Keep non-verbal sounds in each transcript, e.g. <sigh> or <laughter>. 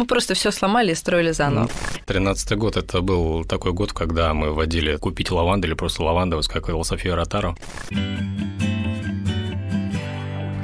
мы просто все сломали и строили заново. Тринадцатый год это был такой год, когда мы вводили купить лаванду или просто лавандовый, как говорила София Ротару.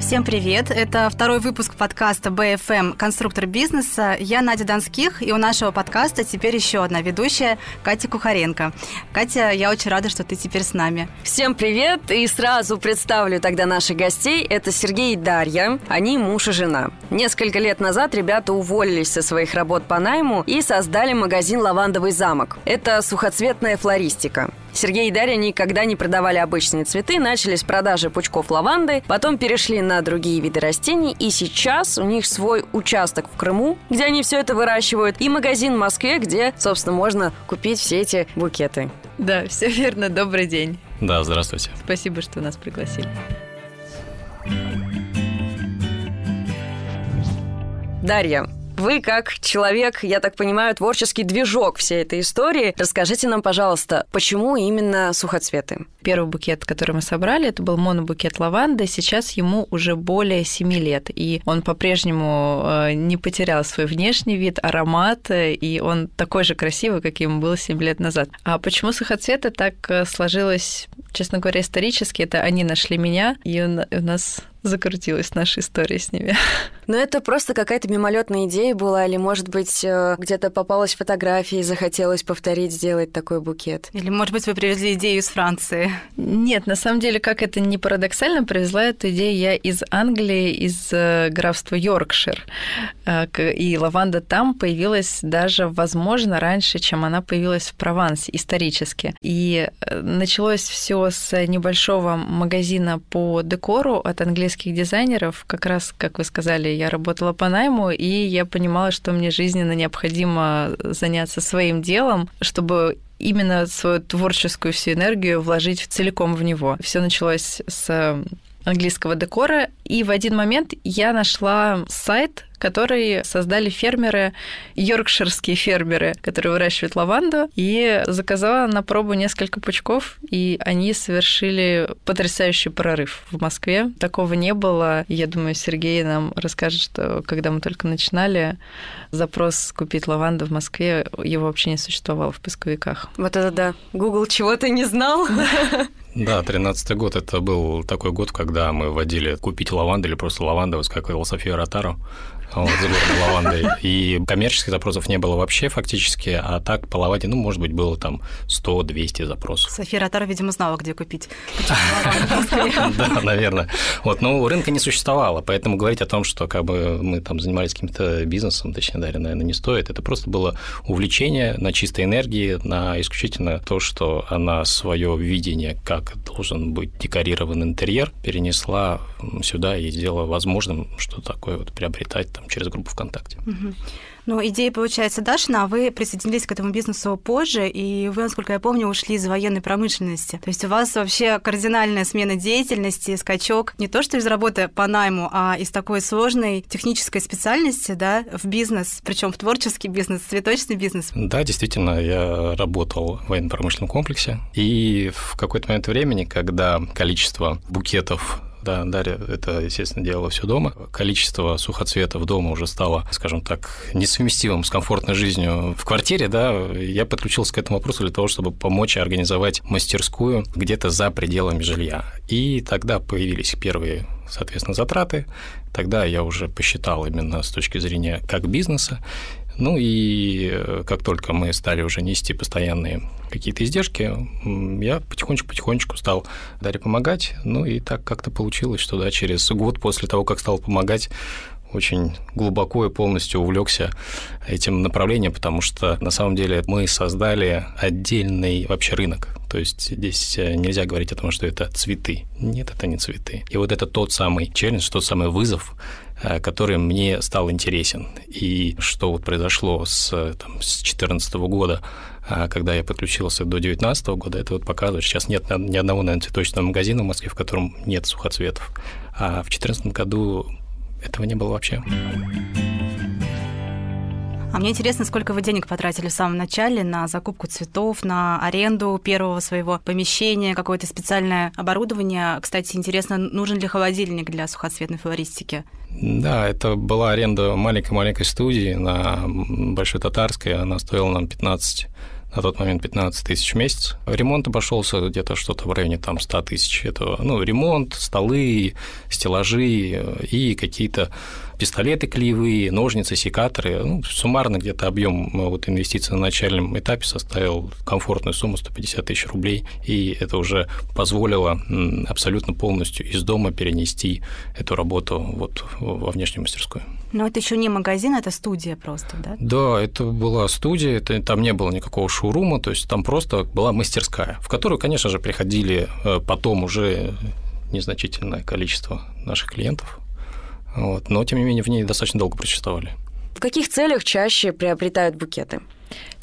Всем привет! Это второй выпуск подкаста BFM «Конструктор бизнеса». Я Надя Донских, и у нашего подкаста теперь еще одна ведущая Катя Кухаренко. Катя, я очень рада, что ты теперь с нами. Всем привет! И сразу представлю тогда наших гостей. Это Сергей и Дарья. Они муж и жена. Несколько лет назад ребята уволились со своих работ по найму и создали магазин «Лавандовый замок». Это сухоцветная флористика. Сергей и Дарья никогда не продавали обычные цветы, начали с продажи пучков лаванды, потом перешли на другие виды растений, и сейчас у них свой участок в Крыму, где они все это выращивают, и магазин в Москве, где, собственно, можно купить все эти букеты. Да, все верно. Добрый день. Да, здравствуйте. Спасибо, что нас пригласили. Дарья, вы, как человек, я так понимаю, творческий движок всей этой истории, расскажите нам, пожалуйста, почему именно сухоцветы? Первый букет, который мы собрали, это был монобукет лаванды. Сейчас ему уже более 7 лет, и он по-прежнему э, не потерял свой внешний вид, аромат, и он такой же красивый, каким был 7 лет назад. А почему сухоцветы так э, сложилось, честно говоря, исторически? Это они нашли меня, и у нас закрутилась наша история с ними. <laughs> Но это просто какая-то мимолетная идея была, или, может быть, э, где-то попалась фотография и захотелось повторить, сделать такой букет? Или, может быть, вы привезли идею из Франции? Нет, на самом деле, как это не парадоксально, привезла эту идею я из Англии, из э, графства Йоркшир. Э, и лаванда там появилась даже, возможно, раньше, чем она появилась в Провансе исторически. И началось все с небольшого магазина по декору от английских дизайнеров. Как раз, как вы сказали, я работала по найму, и я понимала, что мне жизненно необходимо заняться своим делом, чтобы именно свою творческую всю энергию вложить целиком в него. Все началось с английского декора, и в один момент я нашла сайт, который создали фермеры, йоркширские фермеры, которые выращивают лаванду, и заказала на пробу несколько пучков, и они совершили потрясающий прорыв в Москве. Такого не было. Я думаю, Сергей нам расскажет, что когда мы только начинали, запрос купить лаванду в Москве, его вообще не существовало в поисковиках. Вот это да. Google чего-то не знал. Да, 13 год это был такой год, когда мы вводили купить лаванду или просто лаванда, вот как София Ротару вот, с лавандой. И коммерческих запросов не было вообще фактически, а так по лаванде, ну, может быть, было там 100-200 запросов. София Ротара, видимо, знала, где купить. Да, наверное. Вот, но рынка не существовало, поэтому говорить о том, что как бы мы там занимались каким-то бизнесом, точнее, Дарья, наверное, не стоит. Это просто было увлечение на чистой энергии, на исключительно то, что она свое видение, как должен быть декорирован интерьер, перенесла сюда и сделала возможным что такое вот приобретать там, через группу ВКонтакте. Угу. Ну, идея, получается, Дашина, а вы присоединились к этому бизнесу позже, и вы, насколько я помню, ушли из военной промышленности. То есть у вас вообще кардинальная смена деятельности, скачок не то что из работы по найму, а из такой сложной технической специальности, да, в бизнес, причем в творческий бизнес, цветочный бизнес. Да, действительно, я работал в военно-промышленном комплексе, и в какой-то момент времени, когда количество букетов да, Дарья это, естественно, делала все дома. Количество сухоцветов дома уже стало, скажем так, несовместимым с комфортной жизнью в квартире, да, я подключился к этому вопросу для того, чтобы помочь организовать мастерскую где-то за пределами жилья. И тогда появились первые соответственно, затраты. Тогда я уже посчитал именно с точки зрения как бизнеса, ну и э, как только мы стали уже нести постоянные какие-то издержки, я потихонечку-потихонечку стал Дарье помогать. Ну и так как-то получилось, что да, через год после того, как стал помогать, очень глубоко и полностью увлекся этим направлением, потому что на самом деле мы создали отдельный вообще рынок. То есть здесь э, нельзя говорить о том, что это цветы. Нет, это не цветы. И вот это тот самый челлендж, тот самый вызов, который мне стал интересен. И что вот произошло с 2014 года, э, когда я подключился до 2019 года, это вот показывает, сейчас нет ни одного, наверное, цветочного магазина в Москве, в котором нет сухоцветов. А в 2014 году этого не было вообще. А мне интересно, сколько вы денег потратили в самом начале на закупку цветов, на аренду первого своего помещения, какое-то специальное оборудование. Кстати, интересно, нужен ли холодильник для сухоцветной флористики? Да, это была аренда маленькой-маленькой студии на Большой Татарской. Она стоила нам 15 на тот момент 15 тысяч в месяц. Ремонт обошелся где-то что-то в районе там 100 тысяч. Это, ну, ремонт, столы, стеллажи и какие-то пистолеты клеевые, ножницы, секаторы. Ну, суммарно где-то объем э, вот инвестиций на начальном этапе составил комфортную сумму 150 тысяч рублей, и это уже позволило абсолютно полностью из дома перенести эту работу вот во внешнюю мастерскую. Но это еще не магазин, это студия просто, да? Да, это была студия, это, там не было никакого шоурума, то есть там просто была мастерская, в которую, конечно же, приходили э, потом уже незначительное количество наших клиентов. Вот. Но, тем не менее, в ней достаточно долго просуществовали. В каких целях чаще приобретают букеты?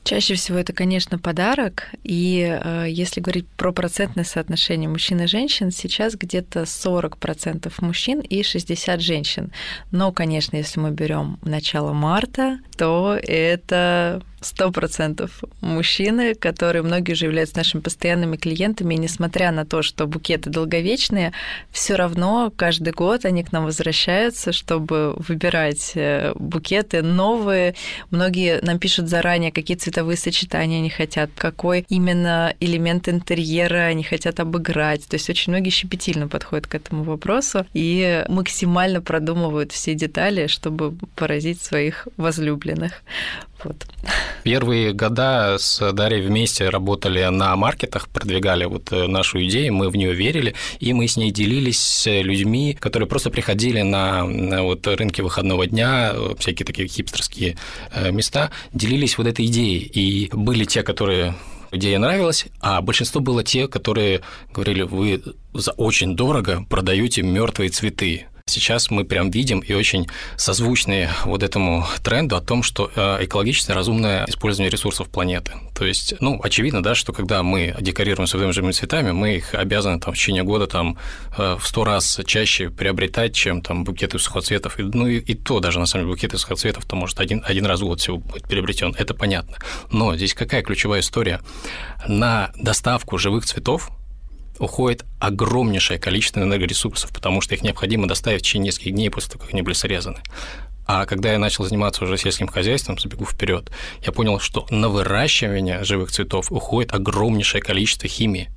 Чаще всего это, конечно, подарок. И э, если говорить про процентное соотношение мужчин и женщин, сейчас где-то 40% мужчин и 60 женщин. Но, конечно, если мы берем начало марта, то это сто процентов мужчины, которые многие уже являются нашими постоянными клиентами, и несмотря на то, что букеты долговечные, все равно каждый год они к нам возвращаются, чтобы выбирать э, букеты новые. Многие нам пишут заранее, какие цветовые сочетания они хотят, какой именно элемент интерьера они хотят обыграть. То есть очень многие щепетильно подходят к этому вопросу и максимально продумывают все детали, чтобы поразить своих возлюбленных. Вот. Первые года с Дарьей вместе работали на маркетах, продвигали вот э, нашу идею, мы в нее верили, и мы с ней делились с людьми, которые просто приходили на, на вот рынки выходного дня, всякие такие хипстерские э, места, делились вот этой идеей. И были те, которые идея нравилась, а большинство было те, которые говорили, вы за очень дорого продаете мертвые цветы. Сейчас мы прям видим и очень созвучные вот этому тренду о том, что э, экологичное, разумное использование ресурсов планеты. То есть, ну, очевидно, да, что когда мы декорируем своими живыми цветами, мы их обязаны там в течение года там э, в сто раз чаще приобретать, чем там букеты сухоцветов. Ну и, и то даже на самом деле букеты сухоцветов то может один, один раз в год всего будет приобретен. Это понятно. Но здесь какая ключевая история? На доставку живых цветов уходит огромнейшее количество энергоресурсов, потому что их необходимо доставить в течение нескольких дней после того, как они были срезаны. А когда я начал заниматься уже сельским хозяйством, забегу вперед, я понял, что на выращивание живых цветов уходит огромнейшее количество химии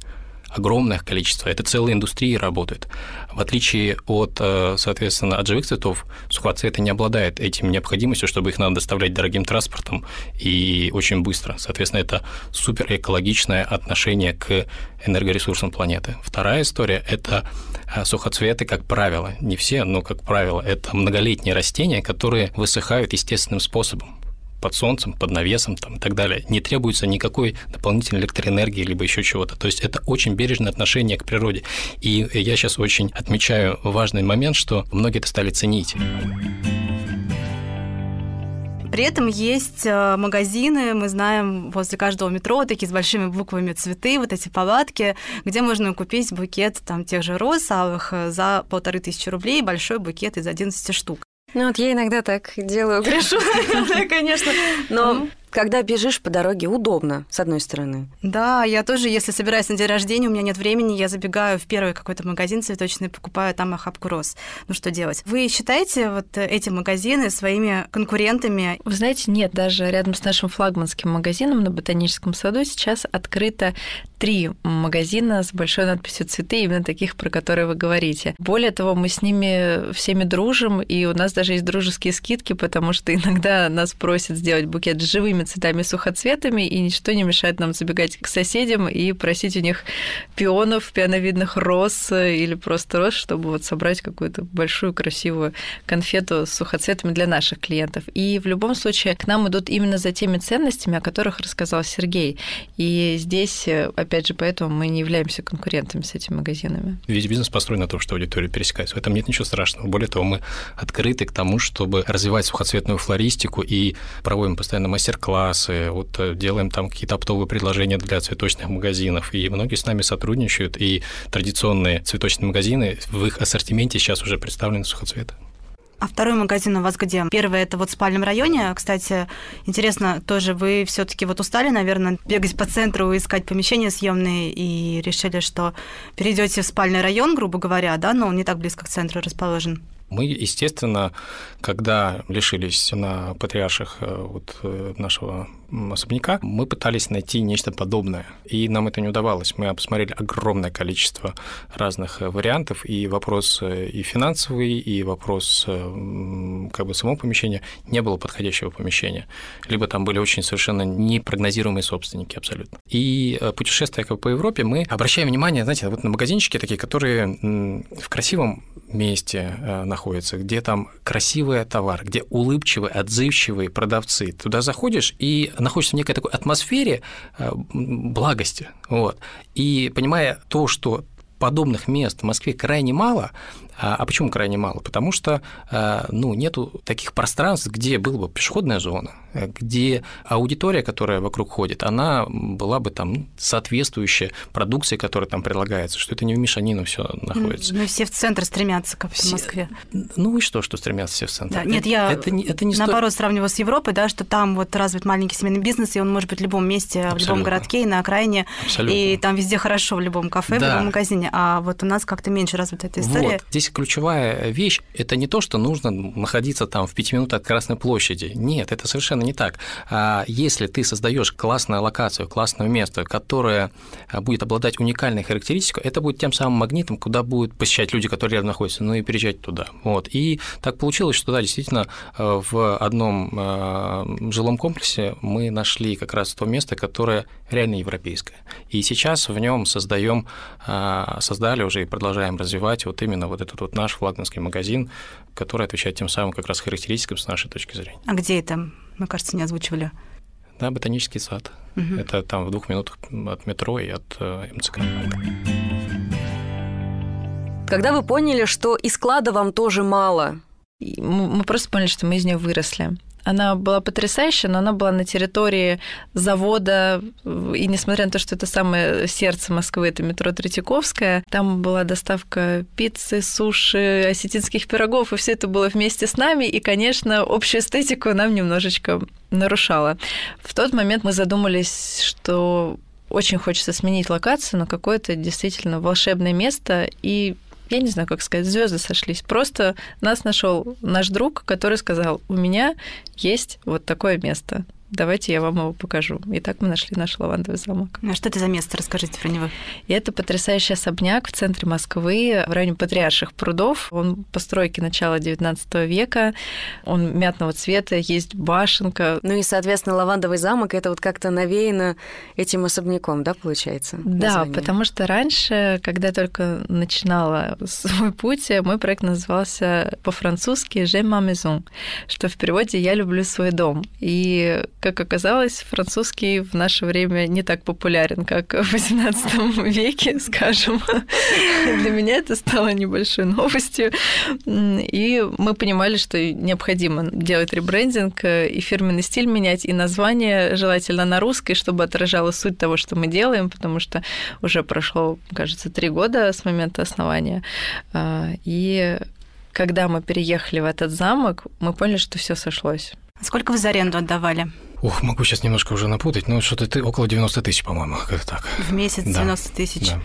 огромное количество, это целая индустрия работает. В отличие от, э, соответственно, от живых цветов, сухоцветы не обладают этим необходимостью, чтобы их надо доставлять дорогим транспортом и очень быстро. Соответственно, это супер экологичное отношение к энергоресурсам планеты. Вторая история – это э, сухоцветы, как правило, не все, но как правило, это многолетние растения, которые высыхают естественным способом под солнцем, под навесом там, и так далее. Не требуется никакой дополнительной электроэнергии, либо еще чего-то. То есть это очень бережное отношение к природе. И я сейчас очень отмечаю важный момент, что многие это стали ценить. При этом есть э, магазины, мы знаем, возле каждого метро такие с большими буквами цветы, вот эти палатки, где можно купить букет там тех же роз алых э, за полторы тысячи рублей, большой букет из 11 штук. Ну вот я иногда так делаю, <laughs> грешу, <laughs> конечно. Но когда бежишь по дороге, удобно, с одной стороны. Да, я тоже, если собираюсь на день рождения, у меня нет времени, я забегаю в первый какой-то магазин цветочный, покупаю там охапку роз. Ну что делать? Вы считаете вот эти магазины своими конкурентами? Вы знаете, нет, даже рядом с нашим флагманским магазином на Ботаническом саду сейчас открыто три магазина с большой надписью «Цветы», именно таких, про которые вы говорите. Более того, мы с ними всеми дружим, и у нас даже есть дружеские скидки, потому что иногда нас просят сделать букет с живыми другими цветами, сухоцветами, и ничто не мешает нам забегать к соседям и просить у них пионов, пионовидных роз или просто роз, чтобы вот собрать какую-то большую красивую конфету с сухоцветами для наших клиентов. И в любом случае к нам идут именно за теми ценностями, о которых рассказал Сергей. И здесь, опять же, поэтому мы не являемся конкурентами с этими магазинами. Весь бизнес построен на том, что аудитория пересекается. В этом нет ничего страшного. Более того, мы открыты к тому, чтобы развивать сухоцветную флористику и проводим постоянно мастер-классы классы, вот э, делаем там какие-то оптовые предложения для цветочных магазинов, и многие с нами сотрудничают, и традиционные цветочные магазины, в их ассортименте сейчас уже представлены сухоцветы. А второй магазин у вас где? Первый это вот в спальном районе. Кстати, интересно, тоже вы все-таки вот устали, наверное, бегать по центру, искать помещения съемные и решили, что перейдете в спальный район, грубо говоря, да, но он не так близко к центру расположен. Мы, естественно, когда лишились на патриарших э, вот э, нашего особняка, мы пытались найти нечто подобное, и нам это не удавалось. Мы посмотрели огромное количество разных э, вариантов, и вопрос и финансовый, и вопрос как бы самого помещения, не было подходящего помещения. Либо там были очень совершенно непрогнозируемые собственники абсолютно. И путешествуя по Европе, мы обращаем внимание, знаете, вот на магазинчики такие, которые в красивом месте находятся, где там красивый товар, где улыбчивые, отзывчивые продавцы. Туда заходишь и находишься в некой такой атмосфере э, благости. Вот. И понимая то, что подобных мест в Москве крайне мало, а, а почему крайне мало? Потому что а, ну, нету таких пространств, где была бы пешеходная зона, где аудитория, которая вокруг ходит, она была бы там соответствующая продукции, которая там предлагается, что это не в мешанину все находится. Ну, все в центр стремятся, как все, в Москве. Ну и что, что стремятся все в центр? Да, нет, я это, не, это не наоборот сто... сравниваю с Европой, да, что там вот развит маленький семейный бизнес, и он может быть в любом месте, Абсолютно. в любом городке и на окраине, Абсолютно. и там везде хорошо, в любом кафе, да. в любом магазине, а вот у нас как-то меньше развита эта история. Вот. Здесь ключевая вещь – это не то, что нужно находиться там в пяти минутах от Красной площади. Нет, это совершенно не так. А если ты создаешь классную локацию, классное место, которое а, будет обладать уникальной характеристикой, это будет тем самым магнитом, куда будут посещать люди, которые рядом находятся, ну и переезжать туда. Вот. И так получилось, что да, действительно, э, в одном э, жилом комплексе мы нашли как раз то место, которое реально европейское. И сейчас в нем создаем, э, создали уже и продолжаем развивать вот именно вот этот вот наш флагманский магазин, который отвечает тем самым как раз характеристикам с нашей точки зрения. А где это? Мы, кажется, не озвучивали. Да, ботанический сад. Угу. Это там в двух минутах от метро и от э, МЦК. Когда вы поняли, что и склада вам тоже мало? Мы просто поняли, что мы из нее выросли. Она была потрясающая, но она была на территории завода, и несмотря на то, что это самое сердце Москвы, это метро Третьяковская, там была доставка пиццы, суши, осетинских пирогов, и все это было вместе с нами, и, конечно, общую эстетику нам немножечко нарушало. В тот момент мы задумались, что очень хочется сменить локацию на какое-то действительно волшебное место, и я не знаю, как сказать, звезды сошлись. Просто нас нашел наш друг, который сказал, у меня есть вот такое место давайте я вам его покажу. И так мы нашли наш лавандовый замок. А что это за место? Расскажите про него. И это потрясающий особняк в центре Москвы, в районе Патриарших прудов. Он постройки начала XIX века. Он мятного цвета, есть башенка. Ну и, соответственно, лавандовый замок это вот как-то навеяно этим особняком, да, получается? Да, название? потому что раньше, когда только начинала свой путь, мой проект назывался по-французски «J'aime ma maison», что в переводе «Я люблю свой дом». И как оказалось, французский в наше время не так популярен, как в XVIII <laughs> веке, скажем. Для меня это стало небольшой новостью. И мы понимали, что необходимо делать ребрендинг, и фирменный стиль менять, и название желательно на русской, чтобы отражало суть того, что мы делаем, потому что уже прошло, кажется, три года с момента основания. А, и когда мы переехали в этот замок, мы поняли, что все сошлось. Сколько вы за аренду отдавали? Ух, могу сейчас немножко уже напутать, но что-то ты около 90 тысяч, по-моему, как так. В месяц да. 90 тысяч. Да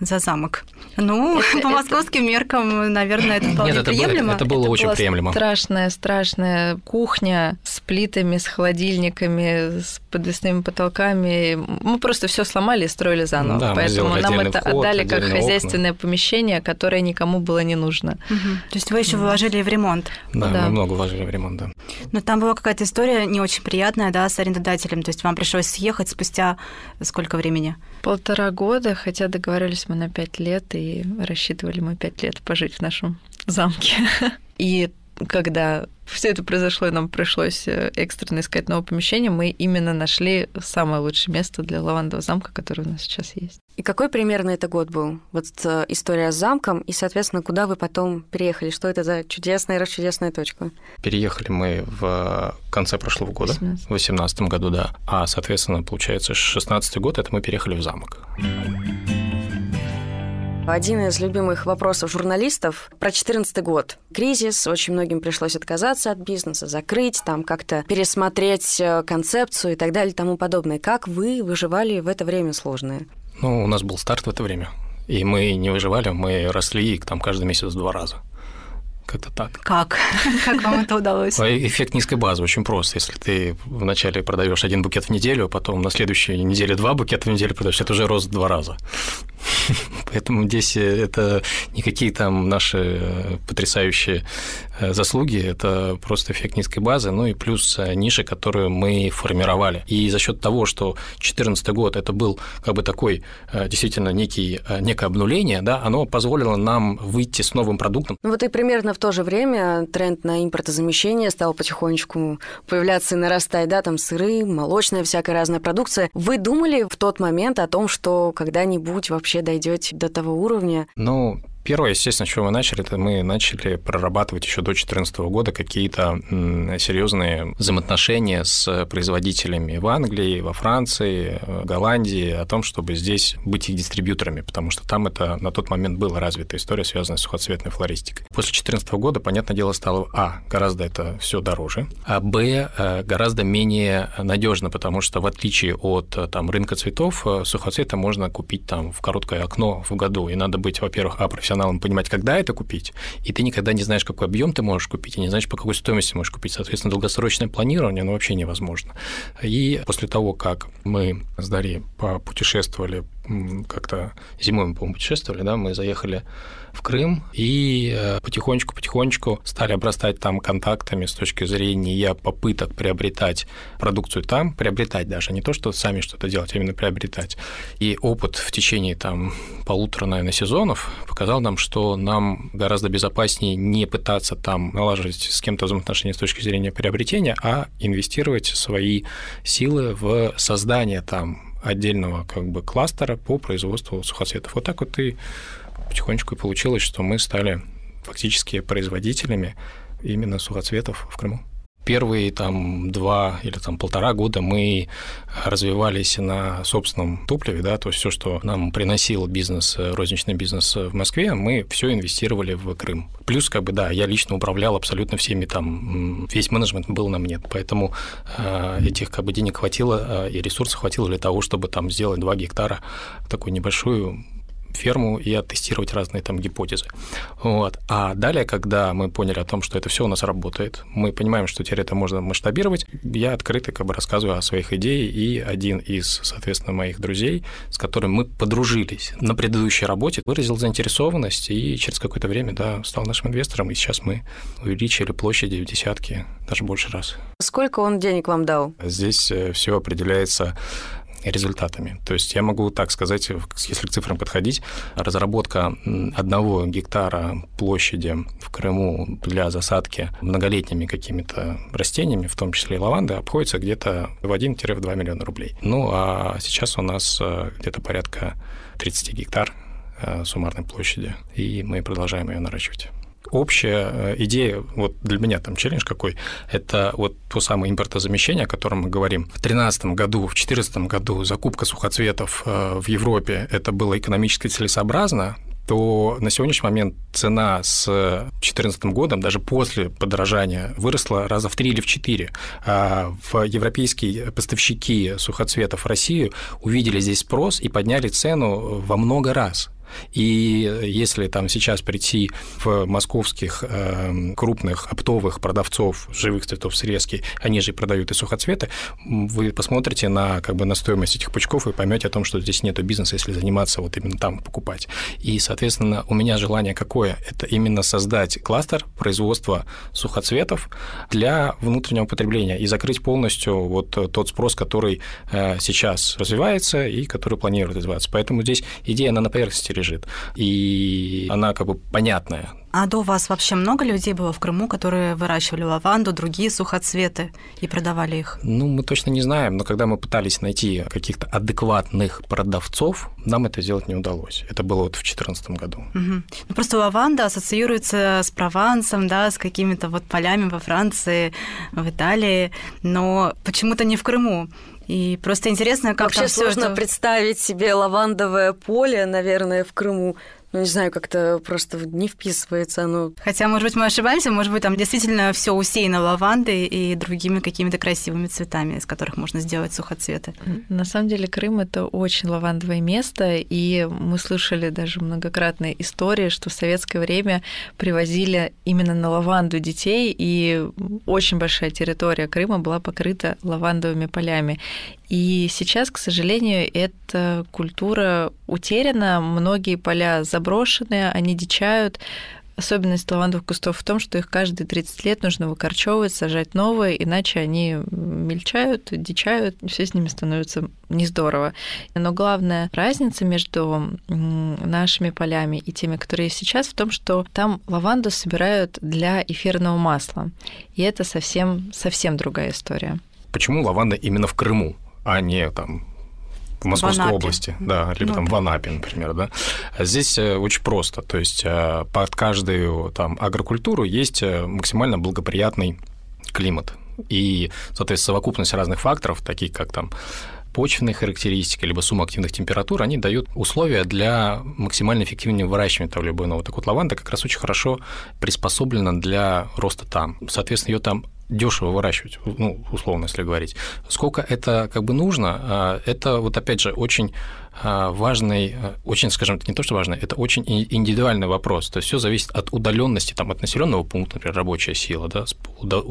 за замок. Ну, это, <laughs> по московским это... меркам, наверное, это вполне Нет, это приемлемо. Было, это было это очень была приемлемо. Страшная, страшная кухня с плитами, с холодильниками, с подвесными потолками. Мы просто все сломали и строили заново. Да, Поэтому нам это вход, отдали как хозяйственное окна. помещение, которое никому было не нужно. Угу. То есть вы еще вложили в ремонт? Да, да, мы много вложили в ремонт, да. Но там была какая-то история не очень приятная, да, с арендодателем. То есть вам пришлось съехать спустя сколько времени? Полтора года, хотя договорились мы на пять лет, и рассчитывали мы пять лет пожить в нашем замке. <laughs> И когда все это произошло, и нам пришлось э, экстренно искать новое помещение, мы именно нашли самое лучшее место для лавандового замка, который у нас сейчас есть. И какой примерно это год был? Вот э, история с замком, и, соответственно, куда вы потом переехали? Что это за чудесная, расчудесная точка? Переехали мы в конце прошлого года, 18. в 2018 году, да. А, соответственно, получается, 16 год это мы переехали в замок. Один из любимых вопросов журналистов про 2014 год. Кризис, очень многим пришлось отказаться от бизнеса, закрыть, там как-то пересмотреть э, концепцию и так далее и тому подобное. Как вы выживали в это время сложное? Ну, у нас был старт в это время. И мы не выживали, мы росли там каждый месяц в два раза. Как-то так. Как? <laughs> Как вам это удалось? Эффект низкой базы очень просто. Если ты вначале продаешь один букет в неделю, а потом на следующей неделе два букета в неделю продаешь, это уже рост в два раза. <laughs> Поэтому здесь это не какие там наши э, потрясающие э, заслуги, это просто эффект низкой базы, ну и плюс э, ниши, которую мы формировали. И за счет того, что 2014 год это был как бы такой действительно некий, некое обнуление, да, оно позволило нам выйти с новым продуктом. Ну вот и примерно в то же время тренд на импортозамещение стал потихонечку появляться и нарастать, да, там сыры, молочная, всякая разная продукция. Вы думали в тот момент о том, что когда-нибудь вообще вообще дойдете до того уровня? Ну, Первое, естественно, с чего мы начали, это мы начали прорабатывать еще до 2014 года какие-то серьезные взаимоотношения с производителями в Англии, во Франции, Голландии, о том, чтобы здесь быть их дистрибьюторами, потому что там это на тот момент была развита история, связанная с сухоцветной флористикой. После 2014 года, понятное дело, стало, а, гораздо это все дороже, а, б, э, гораздо менее надежно, потому что в отличие от там, рынка цветов, э, сухоцветы можно купить там в короткое окно в году, и надо быть, во-первых, а, профессионалом профессионалом понимать, когда это купить, и ты никогда не знаешь, какой объем ты можешь купить, и не знаешь, по какой стоимости можешь купить. Соответственно, долгосрочное планирование, оно вообще невозможно. И после того, как мы с Дарьей попутешествовали, как-то зимой мы, по-моему, путешествовали, да, мы заехали в Крым и потихонечку-потихонечку э, стали обрастать там контактами с точки зрения попыток приобретать продукцию там, приобретать даже, не то, что сами что-то делать, а именно приобретать. И опыт в течение там полутора, наверное, сезонов показал нам, что нам гораздо безопаснее не пытаться там налаживать с кем-то взаимоотношения с точки зрения приобретения, а инвестировать свои силы в создание там отдельного как бы кластера по производству сухоцветов. Вот так вот и потихонечку и получилось, что мы стали фактически производителями именно сухоцветов в Крыму. Первые там два или там полтора года мы развивались на собственном топливе, да, то есть все, что нам приносил бизнес, розничный бизнес в Москве, мы все инвестировали в Крым. Плюс, как бы, да, я лично управлял абсолютно всеми там, весь менеджмент был на мне, поэтому э, этих как бы денег хватило э, и ресурсов хватило для того, чтобы там сделать 2 гектара такую небольшую ферму и оттестировать разные там гипотезы. Вот. А далее, когда мы поняли о том, что это все у нас работает, мы понимаем, что теперь это можно масштабировать, я открыто как бы рассказываю о своих идеях, и один из, соответственно, моих друзей, с которым мы подружились на предыдущей работе, выразил заинтересованность и через какое-то время, да, стал нашим инвестором, и сейчас мы увеличили площади в десятки, даже больше раз. Сколько он денег вам дал? Здесь э, все определяется результатами. То есть я могу так сказать, если к цифрам подходить, разработка одного гектара площади в Крыму для засадки многолетними какими-то растениями, в том числе и лаванды, обходится где-то в 1-2 миллиона рублей. Ну, а сейчас у нас э, где-то порядка 30 гектар э, суммарной площади, и мы продолжаем ее наращивать общая э, идея, вот для меня там челлендж какой, это вот то самое импортозамещение, о котором мы говорим. В 2013 году, в 2014 году закупка сухоцветов э, в Европе, это было экономически целесообразно, то на сегодняшний момент цена с 2014 годом, даже после подорожания, выросла раза в три или в четыре. А в европейские поставщики сухоцветов в Россию увидели здесь спрос и подняли цену во много раз. И если там сейчас прийти в московских э, крупных оптовых продавцов живых цветов срезки, они же продают и сухоцветы, вы посмотрите на, как бы, на стоимость этих пучков и поймете о том, что здесь нет бизнеса, если заниматься вот именно там покупать. И, соответственно, у меня желание какое? Это именно создать кластер производства сухоцветов для внутреннего потребления и закрыть полностью вот тот спрос, который э, сейчас развивается и который планирует развиваться. Поэтому здесь идея, она на поверхности лежит. И она как бы понятная. А до вас вообще много людей было в Крыму, которые выращивали лаванду, другие сухоцветы и продавали их? Ну, мы точно не знаем, но когда мы пытались найти каких-то адекватных продавцов, нам это сделать не удалось. Это было вот в 2014 году. Угу. Ну, просто лаванда ассоциируется с Провансом, да, с какими-то вот полями во Франции, в Италии, но почему-то не в Крыму. И просто интересно, как Вообще сложно это... представить себе лавандовое поле, наверное, в Крыму. Ну, не знаю, как-то просто не вписывается оно. Хотя, может быть, мы ошибаемся, может быть, там действительно все усеяно лавандой и другими какими-то красивыми цветами, из которых можно сделать сухоцветы. На самом деле Крым это очень лавандовое место, и мы слышали даже многократные истории, что в советское время привозили именно на лаванду детей, и очень большая территория Крыма была покрыта лавандовыми полями. И сейчас, к сожалению, эта культура утеряна, многие поля заброшены, они дичают. Особенность лавандовых кустов в том, что их каждые 30 лет нужно выкорчевывать, сажать новые, иначе они мельчают, дичают, все с ними становится не здорово. Но главная разница между нашими полями и теми, которые сейчас, в том, что там лаванду собирают для эфирного масла. И это совсем, совсем другая история. Почему лаванда именно в Крыму? А не там в Московской в области, да, либо ну, там в Анапе, например, да. Здесь э, очень просто, то есть э, под каждую там агрокультуру есть э, максимально благоприятный климат. И, соответственно, совокупность разных факторов, таких как там почвенные характеристики, либо сумма активных температур, они дают условия для максимально эффективного выращивания того или иного. Так вот, лаванда как раз очень хорошо приспособлена для роста там. Соответственно, ее там дешево выращивать, ну, условно, если говорить. Сколько это как бы нужно, а, это вот опять же очень важный, а, очень, скажем, не то, что важный, это очень индивидуальный вопрос. То есть все зависит от удаленности, там, от населенного пункта, например, рабочая сила, да,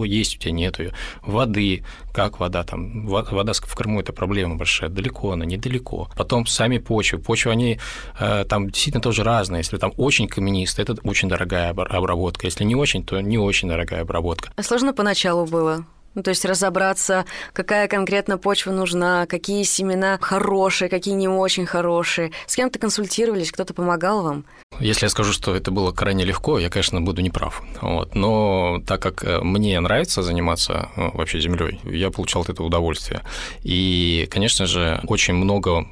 есть у тебя нет ее, воды, как вода, там, вода в Крыму это проблема большая, далеко она, недалеко. Потом сами почвы, почвы, они там действительно тоже разные. Если там очень каменистые, это очень дорогая обработка. Если не очень, то не очень дорогая обработка. Сложно поначалу поначалу было? Ну, то есть разобраться, какая конкретно почва нужна, какие семена хорошие, какие не очень хорошие. С кем-то консультировались, кто-то помогал вам? Если я скажу, что это было крайне легко, я, конечно, буду неправ. Вот. Но так как э, мне нравится заниматься ну, вообще землей, я получал от этого удовольствие. И, конечно же, очень много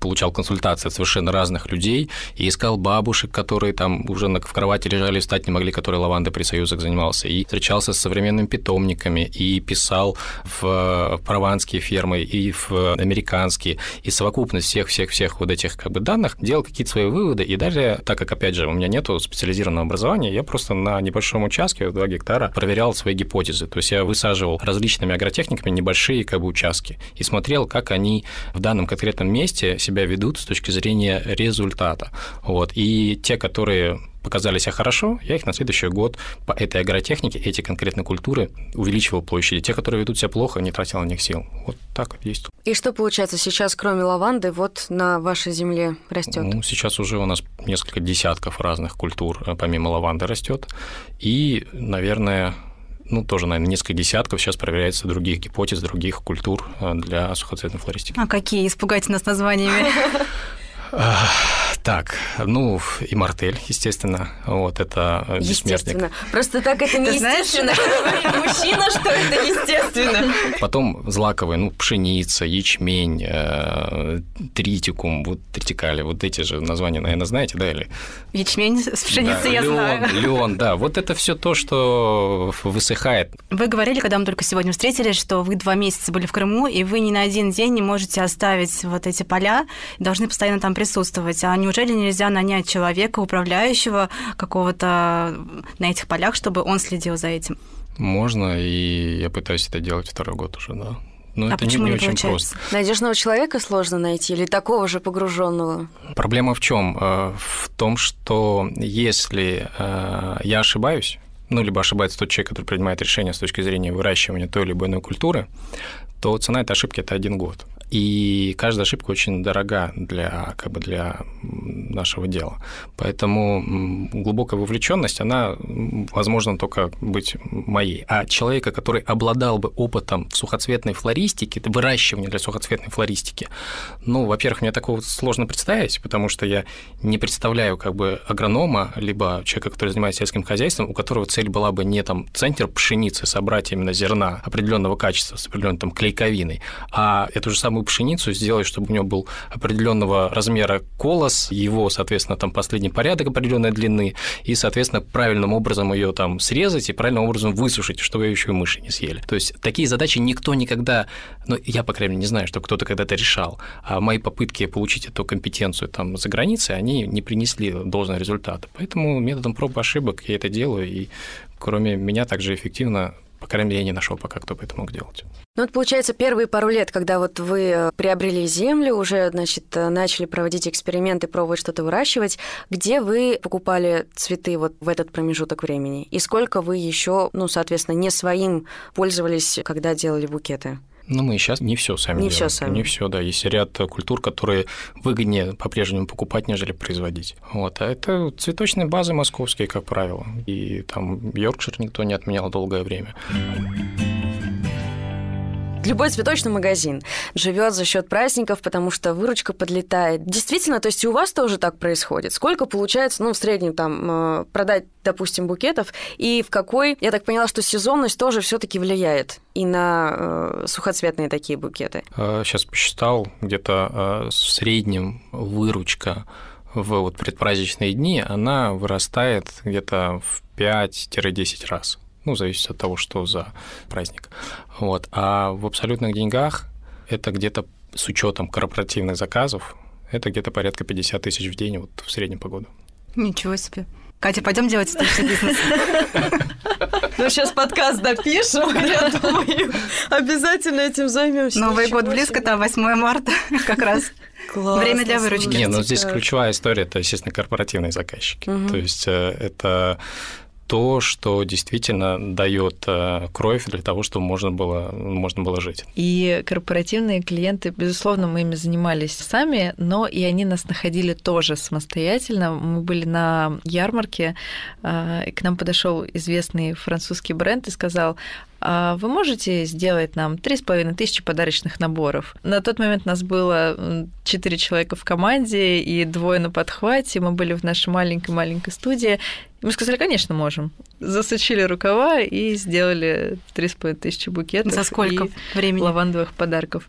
получал консультаций от совершенно разных людей и искал бабушек, которые там уже в кровати лежали, встать не могли, которые лавандой при союзах занимался. И встречался с современными питомниками, и писал в прованские фермы, и в американские. И совокупность всех-всех-всех вот этих как бы данных делал какие-то свои выводы. И даже так как опять же, у меня нету специализированного образования, я просто на небольшом участке, в 2 гектара, проверял свои гипотезы. То есть я высаживал различными агротехниками небольшие как бы участки и смотрел, как они в данном конкретном месте себя ведут с точки зрения результата. Вот. И те, которые показали себя хорошо, я их на следующий год по этой агротехнике, эти конкретные культуры увеличивал площади. Те, которые ведут себя плохо, не тратил на них сил. Вот так вот есть. И что получается сейчас, кроме лаванды, вот на вашей земле растет? Ну, сейчас уже у нас несколько десятков разных культур э, помимо лаванды растет. И, наверное, ну, тоже, наверное, несколько десятков сейчас проверяется других гипотез, других культур э, для сухоцветной флористики. А какие? Испугайте нас названиями. <laughs> Так, ну, и мартель, естественно. Вот, это бессмертник. Естественно. Просто так это не естественно. Мужчина, что это естественно. Потом злаковые, ну, пшеница, ячмень, э, тритикум, вот тритикали. Вот эти же названия, наверное, знаете, да? Или... Ячмень с пшеницей я знаю. Леон, да. Вот это все то, что высыхает. Вы говорили, когда мы только сегодня встретились, что вы два месяца были в Крыму, и вы ни на один день не можете оставить вот эти поля, должны постоянно там присутствовать. А неужели нельзя нанять человека, управляющего какого-то на этих полях, чтобы он следил за этим? Можно, и я пытаюсь это делать второй год уже, да. Но а это почему не, не, не очень просто. Надежного человека сложно найти или такого же погруженного? Проблема в чем? Э, в том, что если э, я ошибаюсь, ну, либо ошибается тот человек, который принимает решение с точки зрения выращивания той или иной культуры, то цена этой ошибки – это один год. И каждая ошибка очень дорога для, как бы для нашего дела. Поэтому глубокая вовлеченность, она возможно только быть моей. А человека, который обладал бы опытом в сухоцветной флористике, выращивания для сухоцветной флористики, ну, во-первых, мне такого сложно представить, потому что я не представляю как бы агронома, либо человека, который занимается сельским хозяйством, у которого цель была бы не там центр пшеницы собрать именно зерна определенного качества с определенной там клейковиной, а эту же самую саму пшеницу, сделать, чтобы у него был определенного размера колос, его, соответственно, там последний порядок определенной длины, и, соответственно, правильным образом ее там срезать и правильным образом высушить, чтобы ее еще и мыши не съели. То есть такие задачи никто никогда, ну, я, по крайней мере, не знаю, что кто-то когда-то решал, а мои попытки получить эту компетенцию там за границей, они не принесли должного результата. Поэтому методом проб и ошибок я это делаю, и кроме меня также эффективно по крайней мере, я не нашел пока, кто бы это мог делать. Ну, вот получается, первые пару лет, когда вот вы э, приобрели землю, уже, значит, э, начали проводить эксперименты, пробовать что-то выращивать, где вы покупали цветы вот в этот промежуток времени? И сколько вы еще, ну, соответственно, не своим пользовались, когда делали букеты? Ну, мы сейчас не все сами Не делаем. все сами. Не все, да. Есть ряд культур, которые выгоднее по-прежнему покупать, нежели производить. Вот. А это цветочные базы московские, как правило. И там Йоркшир никто не отменял долгое время. Любой цветочный магазин живет за счет праздников, потому что выручка подлетает. Действительно, то есть и у вас тоже так происходит. Сколько получается, ну, в среднем там э, продать, допустим, букетов, и в какой, я так поняла, что сезонность тоже все-таки влияет и на э, сухоцветные такие букеты. Сейчас а, посчитал, где-то э, в среднем выручка в вот предпраздничные дни, она вырастает где-то в 5-10 раз ну, зависит от того, что за праздник. Вот. А в абсолютных деньгах это где-то с учетом корпоративных заказов, это где-то порядка 50 тысяч в день вот в среднем по году. Ничего себе. Катя, пойдем делать столичный бизнес. Ну, сейчас подкаст допишем, я думаю, обязательно этим займемся. Новый год близко, там 8 марта как раз. Классно, Время для выручки. Не, ну здесь ключевая история, это, естественно, корпоративные заказчики. Угу. То есть э, это то, что действительно дает э, кровь для того, чтобы можно было, можно было жить. И корпоративные клиенты, безусловно, мы ими занимались сами, но и они нас находили тоже самостоятельно. Мы были на ярмарке, э, и к нам подошел известный французский бренд и сказал, вы можете сделать нам три с половиной тысячи подарочных наборов? На тот момент нас было четыре человека в команде и двое на подхвате. Мы были в нашей маленькой-маленькой студии. И мы сказали, конечно, можем. Засучили рукава и сделали три с половиной тысячи букетов. За сколько времени? Лавандовых подарков.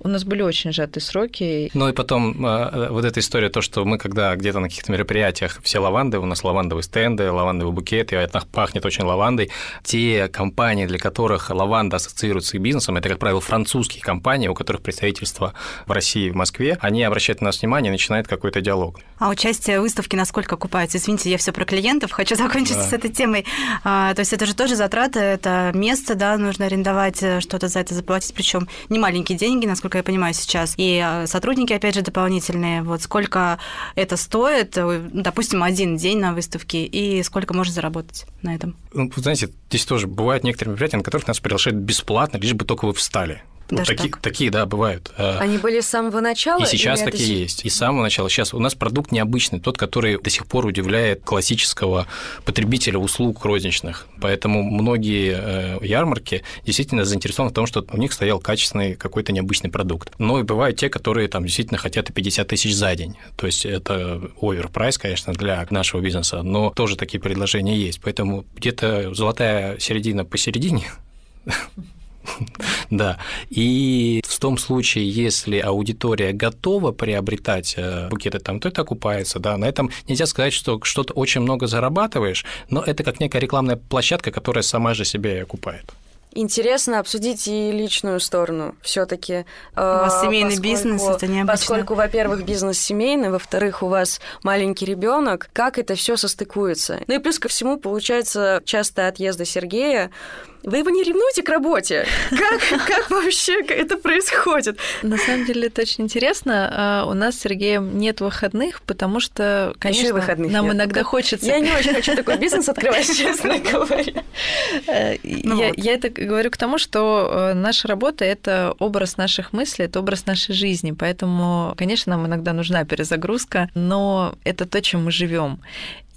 У нас были очень сжатые сроки. Ну и потом э, вот эта история, то, что мы когда где-то на каких-то мероприятиях, все лаванды, у нас лавандовые стенды, лавандовые букеты, это пахнет очень лавандой. Те компании, для которых лаванда ассоциируется с их бизнесом, это, как правило, французские компании, у которых представительство в России, в Москве, они обращают на нас внимание и начинают какой-то диалог. А участие в выставке насколько окупается? Извините, я все про клиентов, хочу <laughs> закончить да. с этой темой. А, то есть это же тоже затраты, это место, да, нужно арендовать, э, что-то за это заплатить, причем не маленькие деньги, насколько насколько я понимаю сейчас. И э, сотрудники, опять же, дополнительные. Вот сколько это стоит, э, допустим, один день на выставке, и сколько можно заработать на этом? Ну, знаете, здесь тоже бывают некоторые мероприятия, на которых нас приглашают бесплатно, лишь бы только вы встали. Вот такие, так? такие, да, бывают. А, Они были с самого начала? И сейчас такие это... есть. И с самого начала. Сейчас у нас продукт необычный, тот, который до сих пор удивляет классического потребителя услуг розничных. Поэтому многие э, ярмарки действительно заинтересованы в том, что у них стоял качественный какой-то необычный продукт. Но и бывают те, которые там действительно хотят и 50 тысяч за день. То есть это оверпрайс, конечно, для нашего бизнеса, но тоже такие предложения есть. Поэтому где-то золотая середина посередине <laughs> <laughs> Да. И в том случае, если аудитория готова приобретать э, букеты там, то это окупается, да. На этом нельзя сказать, что что-то очень много зарабатываешь, но это как некая рекламная площадка, которая сама же себя и окупает. Интересно обсудить и личную сторону все-таки. У вас э, семейный поскольку, бизнес, это необычно. Поскольку, во-первых, бизнес семейный, во-вторых, у вас маленький ребенок, как это все состыкуется. Ну и плюс ко всему, получается, часто отъезды Сергея вы его не ревнуете к работе? <laughs> Как, как вообще это происходит? На самом деле это очень интересно. А, у нас с Сергеем нет выходных, потому что, конечно, выходных нам нет. иногда хочется... Я не очень хочу такой бизнес открывать, <laughs> честно говоря. Э, ну я, вот. я это говорю к тому, что э, наша работа — это образ наших мыслей, это образ нашей жизни, поэтому, конечно, нам иногда нужна перезагрузка, но это то, чем мы живем.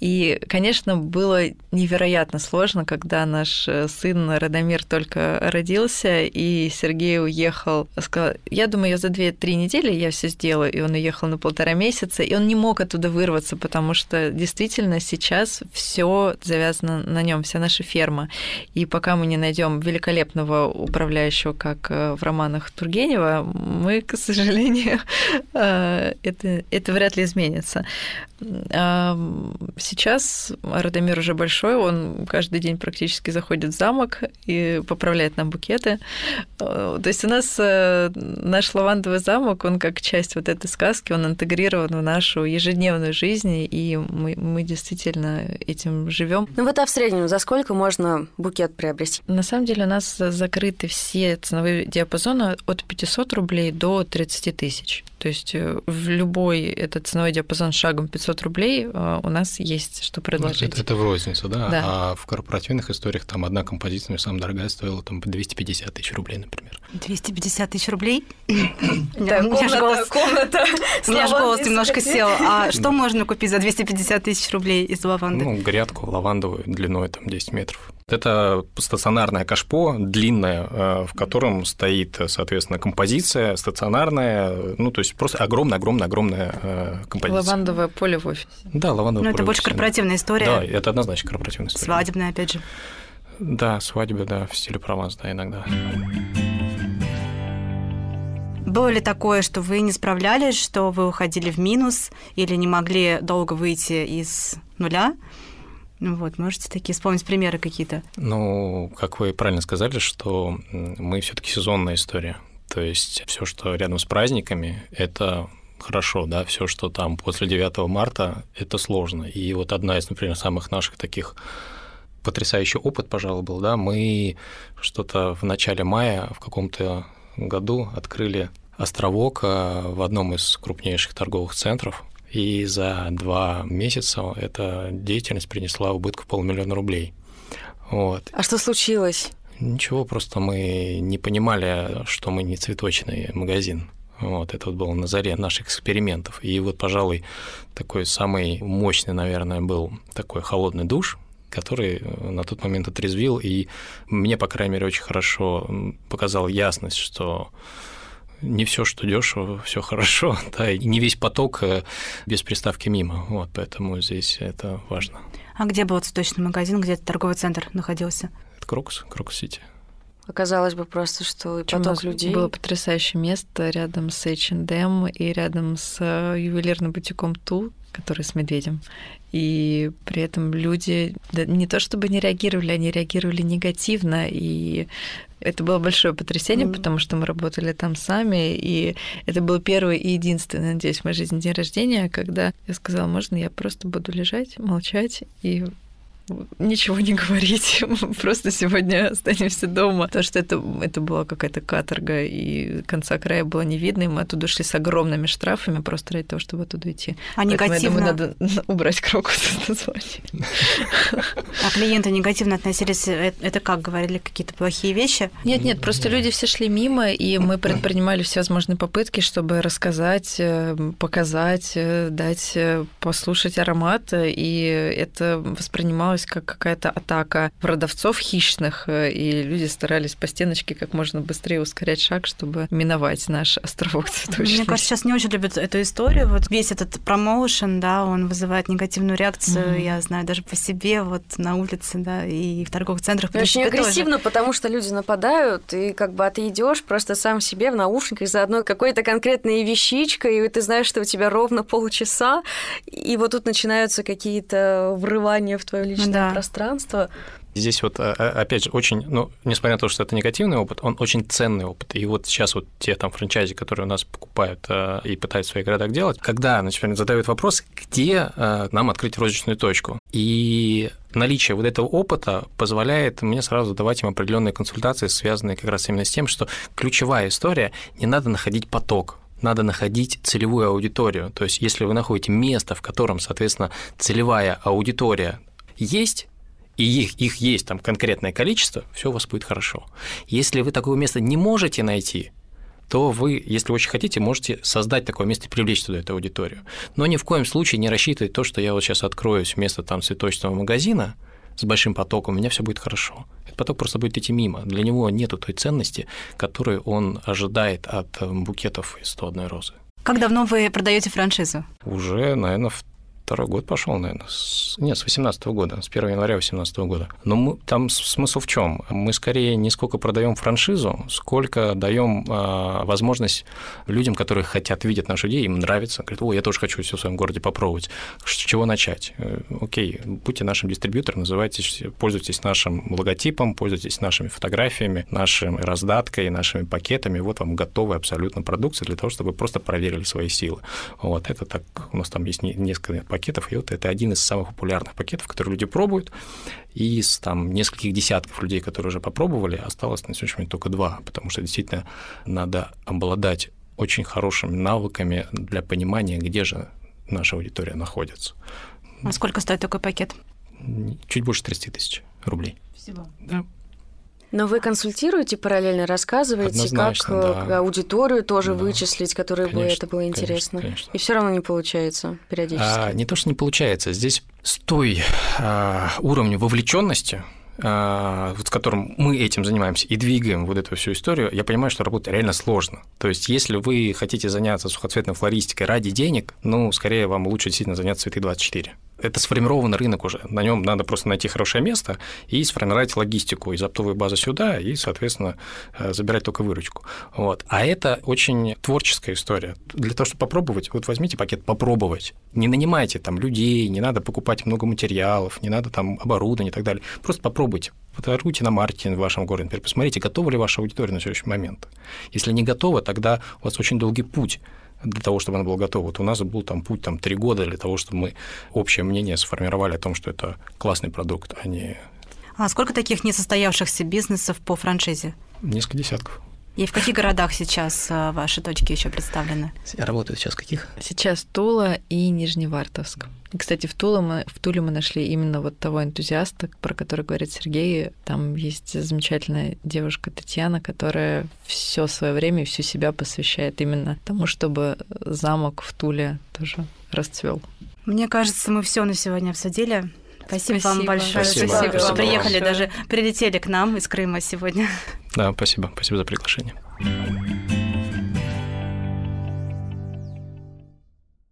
И, конечно, было невероятно сложно, когда наш э, сын Радомир только родился, и Сергей уехал, сказал, я думаю, я за 2-3 недели я все сделаю, и он уехал на полтора месяца, и он не мог оттуда вырваться, потому что действительно сейчас все завязано на нем, вся наша ферма. И пока мы не найдем великолепного управляющего, как э, в романах Тургенева, мы, к сожалению, <laughs> э, это, это вряд ли изменится. Сейчас Радомир уже большой, он каждый день практически заходит в замок и поправляет нам букеты. Э, то есть у нас э, наш лавандовый замок, он как часть вот этой сказки, он интегрирован в нашу ежедневную жизнь, и мы, мы действительно этим живем. Ну вот а в среднем за сколько можно букет приобрести? На самом деле у нас закрыты все ценовые диапазоны от 500 рублей до 30 тысяч. То есть э, в любой этот ценовой диапазон шагом 500 рублей у нас есть что предложить. Это, это в розницу, да? да? А в корпоративных историях там одна композиция, самая дорогая, стоила там 250 тысяч рублей, например. 250 тысяч рублей? <coughs> Да, комната, комната. У меня голос немножко сел. А <laughs> что можно купить за 250 тысяч рублей из лаванды? Ну, грядку лавандовую длиной там 10 метров. Это стационарное кашпо, длинное, э, в котором стоит, соответственно, композиция стационарная, ну, то есть просто огромная-огромная-огромная э, композиция. Лавандовое поле в офисе. Да, лавандовое Ну, поле это больше корпоративная история. Да, это однозначно корпоративная история. Свадебная, опять же. Да, свадьба, да, в стиле Прованс, да, иногда. Было ли такое, что вы не справлялись, что вы уходили в минус или не могли долго выйти из нуля? Ну вот, можете такие вспомнить примеры какие-то? Ну, как вы правильно сказали, что мы все-таки сезонная история. То есть все, что рядом с праздниками, это хорошо, да, все, что там после 9 марта, это сложно. И вот одна из, например, самых наших таких потрясающий опыт, пожалуй, был, да, мы что-то в начале мая в каком-то году открыли островок э, в одном из крупнейших торговых центров, и за два месяца эта деятельность принесла убытку полмиллиона рублей. Вот. А что случилось? Ничего, просто мы не понимали, что мы не цветочный магазин. Вот, это вот было на заре наших экспериментов. И вот, пожалуй, такой самый мощный, наверное, был такой холодный душ, который на тот момент отрезвил, и мне, по крайней мере, очень хорошо показал ясность, что не все, что дешево, все хорошо, <laughs> да, и не весь поток э, без приставки мимо. Вот, поэтому здесь это важно. А где был цветочный магазин, где торговый центр находился? Это Крокус, Крокус-Сити. Оказалось бы просто, что и поток людей. Было потрясающее место рядом с H&M и рядом с э, ювелирным бутиком Tous, который с медведем. И при этом люди да, не то чтобы не реагировали, они реагировали негативно. И это было большое потрясение, mm-hmm. потому что мы работали там сами. И это был первый и единственный, надеюсь, в моей жизни день рождения, когда я сказала, можно я просто буду лежать, молчать и ничего не говорить, <laughs> просто сегодня останемся дома. Потому что это, это была какая-то каторга, и конца края было не видно, и мы оттуда шли с огромными штрафами просто ради того, чтобы оттуда идти. А Поэтому, негативно... я думаю, надо убрать крокус из <laughs> названия. А клиенты негативно относились, э, это как, говорили какие-то плохие вещи? Нет, нет, просто люди все шли мимо, и мы предпринимали всевозможные попытки, чтобы рассказать, э, показать, э, дать послушать аромат, и это воспринималось воспринималось как какая-то атака продавцов хищных, э, и люди старались по стеночке как можно быстрее ускорять шаг, чтобы миновать наш <laughs> островок цветочный. Мне кажется, сейчас не очень любят эту историю. Вот весь этот промоушен, да, он вызывает негативную реакцию. Mm-hmm. Я знаю даже по себе, вот на улице, да, и в торговых центрах. Очень агрессивно, тоже. потому что люди нападают, и как бы а ты идешь просто сам себе в наушниках за одной какой-то конкретной вещичкой, и ты знаешь, что у тебя ровно полчаса, и вот тут начинаются какие-то врывания в твою личную да. пространство. Здесь вот, а, а, опять же, очень, ну, несмотря на то, что это негативный опыт, он очень ценный опыт. И вот сейчас вот те там франчайзи, которые у нас покупают э, и пытаются в своих городах делать, когда, например, задают вопрос, где э, нам открыть розничную точку. И наличие вот этого опыта позволяет мне сразу давать им определенные консультации, связанные как раз именно с тем, что ключевая история, не надо находить поток, надо находить целевую аудиторию. То есть, если вы находите место, в котором, соответственно, целевая аудитория есть, и их, их есть там конкретное количество, все у вас будет хорошо. Если вы такое место не можете найти, то вы, если очень хотите, можете создать такое место и привлечь туда эту аудиторию. Но ни в коем случае не рассчитывать то, что я вот сейчас откроюсь вместо там цветочного магазина с большим потоком, у меня все будет хорошо. Этот поток просто будет идти мимо. Для него нету той ценности, которую он ожидает от э, букетов из 101 розы. Как давно вы продаете франшизу? Уже, наверное, второй год пошел, наверное. С, нет, с 18 года, с 1 января 18 года. Но мы, там смысл в чем? Мы скорее не сколько продаем франшизу, сколько даем э, возможность людям, которые хотят видеть нашу идею, им нравится, говорят, о, я тоже хочу все в своем городе попробовать. С чего начать? Э, окей, будьте нашим дистрибьютором, называйтесь, пользуйтесь нашим логотипом, пользуйтесь нашими фотографиями, нашей раздаткой, нашими пакетами. Вот вам готовая абсолютно продукция для того, чтобы вы просто проверили свои силы. Вот это так, у нас там есть несколько и вот это один из самых популярных пакетов, которые люди пробуют, и из там нескольких десятков людей, которые уже попробовали, осталось на сегодняшний момент только два, потому что действительно надо обладать очень хорошими навыками для понимания, где же наша аудитория находится. А сколько стоит такой пакет? Чуть больше 30 тысяч рублей. Всего? Да. Но вы консультируете, параллельно рассказываете, Однозначно, как да. аудиторию тоже Да. вычислить, которой бы Конечно, это было конечно, интересно. конечно. И все равно не получается периодически. А, не то, что не получается. Здесь с той а, уровнем вовлеченности, а, вот с которым мы этим занимаемся и двигаем вот эту всю историю, я понимаю, что работать реально сложно. То есть, если вы хотите заняться сухоцветной флористикой ради денег, ну, скорее вам лучше действительно заняться цветы 24 это сформированный рынок уже. На нем надо просто найти хорошее место и сформировать логистику из оптовой базы сюда и, соответственно, э, забирать только выручку. Вот. А это очень творческая история. Для того, чтобы попробовать, вот возьмите пакет «попробовать». Не нанимайте там людей, не надо покупать много материалов, не надо там оборудование и так далее. Просто попробуйте. Фотографируйте на маркетинг в вашем городе, например, посмотрите, готова ли ваша аудитория на следующий момент. Если не готова, тогда у вас очень долгий путь для того, чтобы она была готова. Вот у нас был там путь там, три года для того, чтобы мы общее мнение сформировали о том, что это классный продукт, а не А сколько таких несостоявшихся бизнесов по франшизе? несколько десятков. И в каких городах сейчас а, ваши точки еще представлены? Я работаю сейчас в каких? Сейчас Тула и Нижневартовск. И, кстати, в Туле, мы, в Туле мы нашли именно вот того энтузиаста, про который говорит Сергей. Там есть замечательная девушка Татьяна, которая все свое время и всю себя посвящает именно тому, чтобы замок в Туле тоже расцвел. Мне кажется, мы все на сегодня обсудили. Спасибо, вам Спасибо. большое, Спасибо. что Спасибо. приехали, Большое. даже прилетели к нам из Крыма сегодня. Да, спасибо. Спасибо за приглашение.